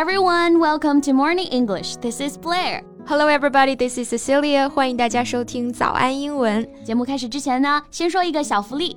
everyone, welcome to Morning English. This is Blair. Hello, everybody. This is Cecilia. 欢迎大家收听早安英文。节目开始之前呢，先说一个小福利。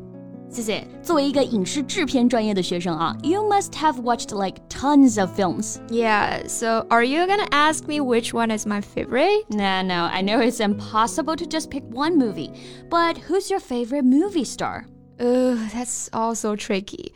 谢谢。作为一个影视制片专业的学生啊，You must have watched like tons of films. Yeah. So, are you gonna ask me which one is my favorite? No, no. I know it's impossible to just pick one movie, but who's your favorite movie star? Uh, that's also tricky.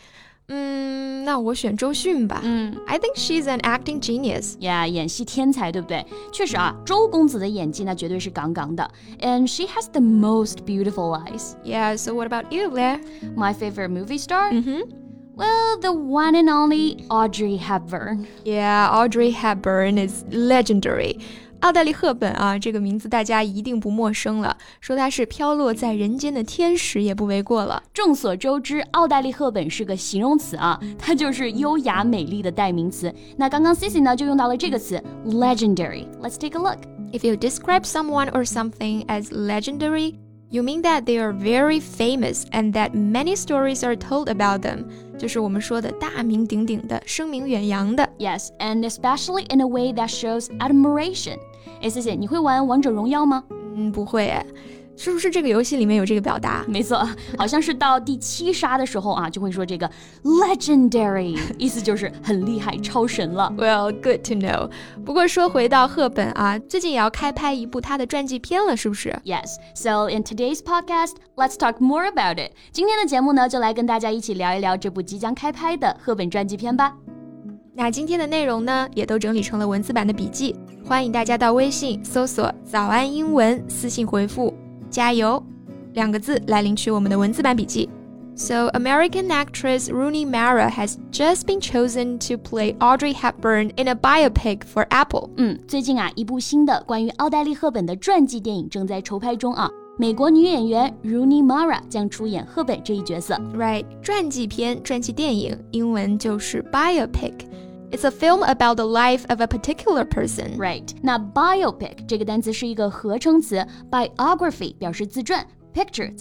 嗯，那我选周迅吧。嗯，I think she's an acting genius. Yeah，演戏天才，对不对？确实啊，周公子的演技那绝对是杠杠的。And she has the most beautiful eyes. Yeah. So what about you, Blair? My favorite movie star? Mm-hmm. Well, the one and only Audrey Hepburn. Yeah, Audrey Hepburn is legendary. 奥黛丽·赫本啊，这个名字大家一定不陌生了。说她是飘落在人间的天使，也不为过了。众所周知，奥黛丽·赫本是个形容词啊，它就是优雅美丽的代名词。那刚刚 Cici 呢就用到了这个词 legendary。Let's take a look. If you describe someone or something as legendary, you mean that they are very famous and that many stories are told about them. 就是我们说的大名鼎鼎的、声名远扬的。 Yes, and especially in a way that shows admiration. 哎，Cici，你会玩王者荣耀吗？嗯，不会诶， 是不是这个游戏里面有这个表达？没错，好像是到第七杀的时候啊，就会说这个 legendary，意思就是很厉害、超神了。Well, good to know. 不过说回到赫本啊，最近也要开拍一部她的传记片了，是不是？Yes, so in today's podcast, let's talk more about it. 今天的节目呢，就来跟大家一起聊一聊这部即将开拍的赫本传记片吧。那今天的内容呢，也都整理成了文字版的笔记，欢迎大家到微信搜索“早安英文”，私信回复“加油”两个字来领取我们的文字版笔记。So, American actress Rooney Mara has just been chosen to play Audrey Hepburn in a biopic for Apple. 嗯，最近啊，一部新的关于奥黛丽·赫本的传记电影正在筹拍中啊。美国女演员 Rooney Mara 将出演赫本这一角色。 Right，传记片、传记电影，英文就是 biopic。 it's a film about the life of a particular person. Right. Now, biopic 这个单词是一个合成词，biography 表示自传。Picture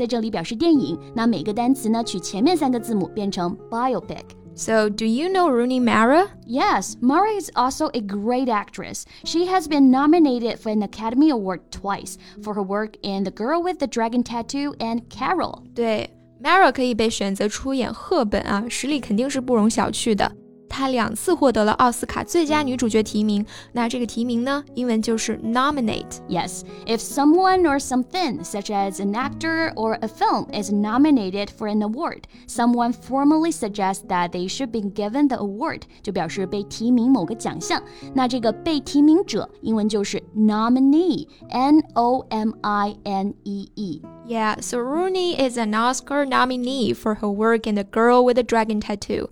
biopic. So, do you know Rooney Mara? Yes, Mara is also a great actress. She has been nominated for an Academy Award twice for her work in The Girl with the Dragon Tattoo and Carol. 对，Mara 可以被选择出演赫本啊，实力肯定是不容小觑的。她两次获得了奥斯卡最佳女主角提名，那这个提名呢，英文就是 nominate。 Yes, if someone or something, such as an actor or a film, is nominated for an award, someone formally suggests that they should be given the award，就表示被提名某个奖项。那这个被提名者，英文就是 nominee，N O M I N E E。 Yeah, so Rooney is an Oscar nominee for her work in The Girl with the Dragon Tattoo.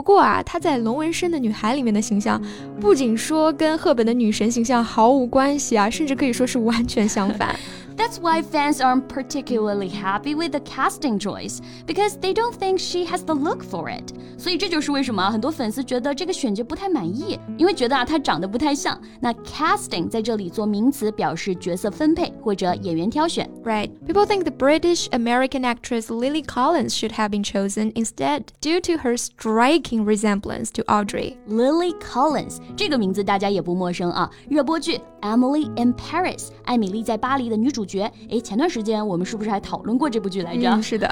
不过啊，她在《龙纹身的女孩》里面的形象，不仅说跟赫本的女神形象毫无关系啊，甚至可以说是完全相反。That's why fans aren't particularly happy with the casting choice because they don't think she has the look for it. 所以这就是为什么很多粉丝觉得这个选角不太满意，因为觉得啊她长得不太像。那 casting 在这里做名词，表示角色分配或者演员挑选。 Right. People think the British American actress Lily Collins should have been chosen instead due to her striking resemblance to Audrey. Lily Collins 这个名字大家也不陌生啊，热播剧《Emily in Paris》艾米丽在巴黎的女主 角。诶，前段时间我们是不是还讨论过这部剧来着？嗯，是的。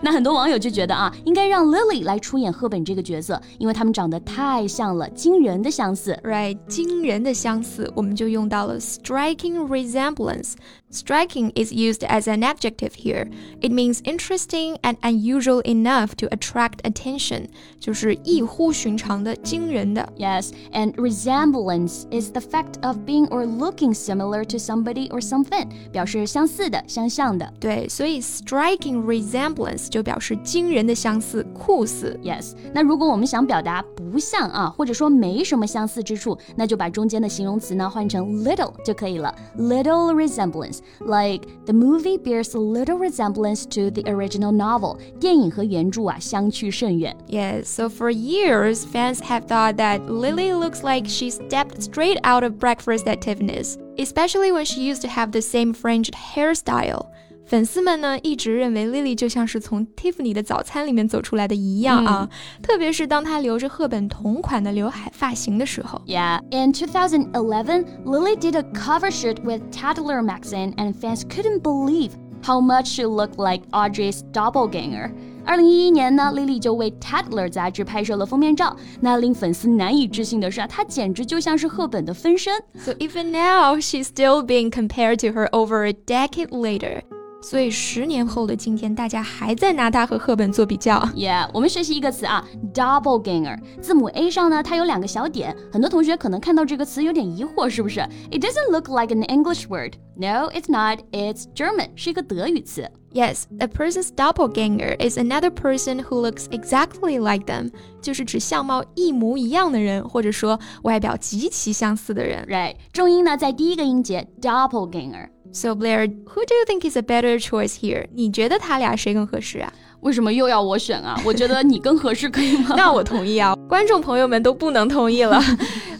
那很多网友就觉得啊，应该让 Lily 来出演赫本这个角色，因为他们长得太像了，惊人的相似。 Right，惊人的相似，我们就用到了 striking resemblance。Striking is used as an adjective here. It means interesting and unusual enough to attract attention，就是异乎寻常的、惊人的。 Yes, and resemblance is the fact of being or looking similar to somebody or something，表 示相似的、相像的。对，所以 striking resemblance 就表示惊人的相似、酷似。Yes，那如果我们想表达不像啊，或者说没什么相似之处，那就把中间的形容词呢换成 little 就可以了。Little resemblance，like the movie bears little resemblance to the original novel。电影和原着啊相去甚远。Yes, so for years, fans have thought that Lily looks like she stepped straight out of Breakfast at Tiffany's, especially when she used to have the same fringed hairstyle, Lily 就像是从 Tiffany 的早餐里面走出来的一样啊，嗯、特别是当她留着赫本同款的刘海发型的时候。Yeah, in 2011, Lily did a cover shoot with Tatler magazine, and fans couldn't believe how much she looked like Audrey's doppelganger. 二零一一年呢，Lily 就为 Tatler 杂志拍摄了封面照。那令粉丝难以置信的是啊，她简直就像是赫本的分身。So even now, she's still being compared to her over a decade later. 所以十年后的今天，大家还在拿它和赫本做比较。Yeah，我们学习一个词啊，doppelganger。字母 A 上呢，它有两个小点，很多同学可能看到这个词有点疑惑，是不是？It doesn't look like an English word. No, it's not. It's German，是一个德语词。Yes, a person's doppelganger is another person who looks exactly like them，就是指相貌一模一样的人，或者说外表极其相似的人。Right，重音呢在第一个音节 doppelganger。So Blair, who do you think is a better choice here? 你觉得他俩谁更合适啊？ 为什么又要我选啊？我觉得你更合适，可以吗？那我同意啊，观众朋友们都不能同意了。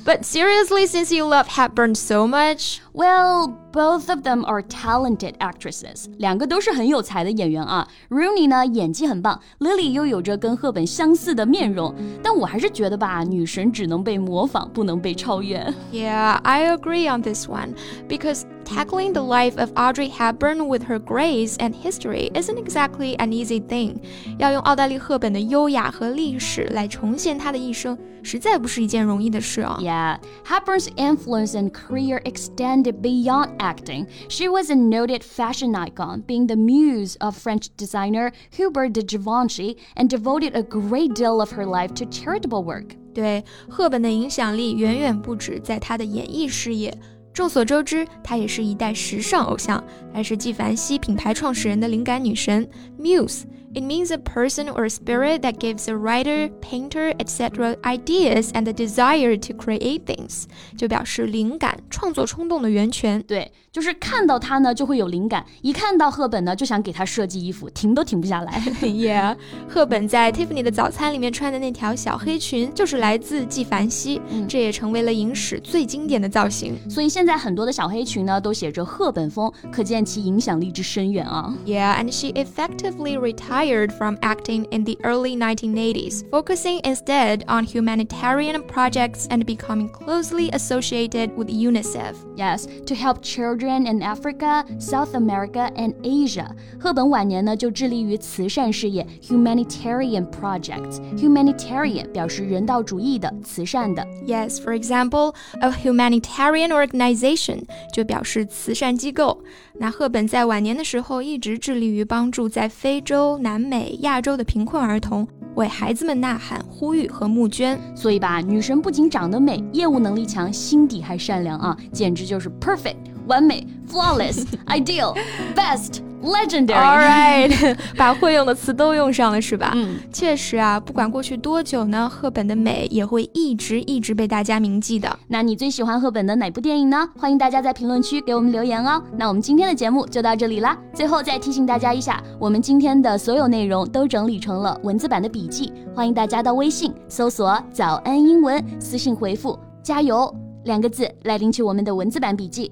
But seriously, since you love Hepburn so much, well, both of them are talented actresses. 两个都是很有才的演员啊。Rooney 呢演技很棒，Lily 又有着跟赫本相似的面容。但我还是觉得吧，女神只能被模仿，不能被超越。Yeah, I agree on this one because tackling the life of Audrey Hepburn with her grace and history isn't exactly an easy thing. 要用奥黛丽·赫本的优雅和历史来重现她的一生，实在不是一件容易的事啊。 Yeah, Hepburn's influence and career extended beyond acting. She was a noted fashion icon, being the muse of French designer Hubert de Givenchy, and devoted a great deal of her life to charitable work. 对赫本的影响力远远不止在她的演艺事业。众所周知，她也是一代时尚偶像，还是纪梵希品牌创始人的灵感女神 Muse。 It means a person or a spirit that gives a writer, painter, etc. ideas and the desire to create things，就表示灵感、创作冲动的源泉。对，就是看到她呢就会有灵感，一看到赫本呢就想给她设计衣服，停都停不下来。 yeah，赫本在 Tiffany 的早餐里面穿的那条小黑裙就是来自纪梵希，嗯这也成为了影史最经典的造型。所以现在很多的小黑裙呢都写着赫本风，可见其影响力之深远啊。 Yeah, and she effectively retired from acting in the early 1980s, focusing instead on humanitarian projects and becoming closely associated with UNICEF. Yes, to help children in Africa, South America, and Asia. 赫本晚年呢就致力于慈善事业 （humanitarian projects）。humanitarian 表示人道主义的、慈善的。 Yes, for example, a humanitarian organization 就表示慈善机构。那赫本在晚年的时候一直致力于帮助在非洲、 南美、亚洲的贫困儿童，为孩子们呐喊、呼吁和募捐。所以吧，女神不仅长得美，业务能力强，心底还善良啊，简直就是 perfect 完美、flawless、ideal、best、legendary。All right，把会用的词都用上了是吧？嗯，确实啊，不管过去多久呢，赫本的美也会一直一直被大家铭记的。那你最喜欢赫本的哪部电影呢？欢迎大家在评论区给我们留言哦。那我们今天的节目就到这里啦。最后再提醒大家一下，我们今天的所有内容都整理成了文字版的笔记，欢迎大家到微信搜索“早安英文”，私信回复“加油”两个字来领取我们的文字版笔记。